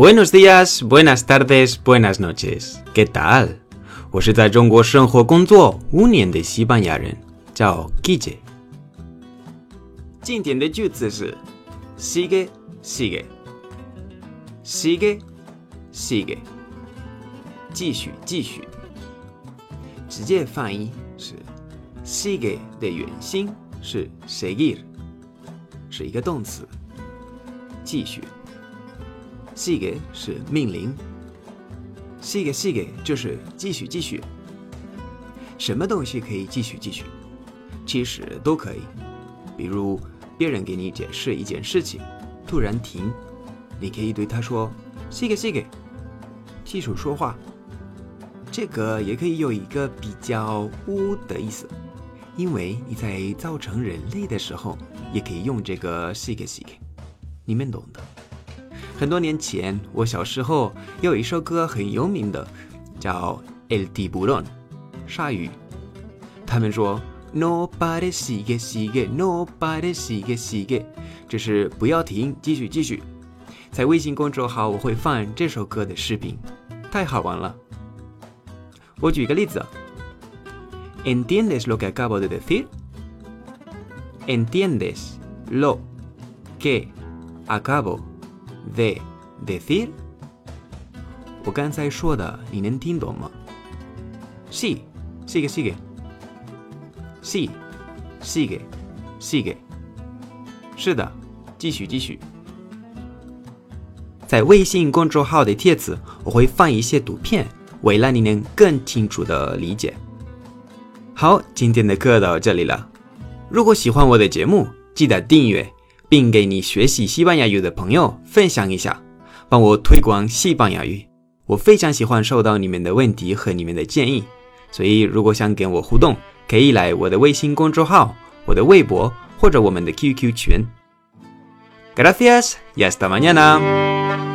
Buenos días, buenas tardes, buenas noches. ¿Qué tal? 我是在中国生活工作五年的西班牙人，叫 Guille。今天的句子是 sigue sigue sigue sigue，继续继续。直接翻译是 sigue 的原型是 seguir，是一个动词，继续。“Sig” 是命令，sigue sigue 就是继续继续。什么东西可以继续继续？其实都可以。比如别人给你解释一件事情，突然停，你可以对他说 sigue sigue，继续说话。这个也可以有一个比较污的意思，因为你在造成人类的时候，也可以用这个 sigue sigue，你们懂的。很多年前，我小时候有一首歌很有名的，叫《El Tiburón》，鲨鱼。他们说 “No pare sigue sigue”，“No pare sigue sigue”，就是不要停，继续继续。在微信公众号我会放这首歌的视频，太好玩了。我举个例子，¿Entiendes lo que acabo de decir？¿Entiendes lo que acabo de decir？我刚才说的你能听懂吗？Sí，sigue sigue，sí，sigue，sigue，是的，继续继续。在微信公众号的帖子，我会放一些图片。为了你能更清楚的理解。好，今天的课到这里了。如果喜欢我的节目，记得订阅，并给你学习西班牙语的朋友分享一下，帮我推广西班牙语。我非常喜欢收到你们的问题和你们的建议，所以如果想跟我互动，可以来我的微信公众号、我的微博或者我们的 QQ 群。Gracias y hasta mañana.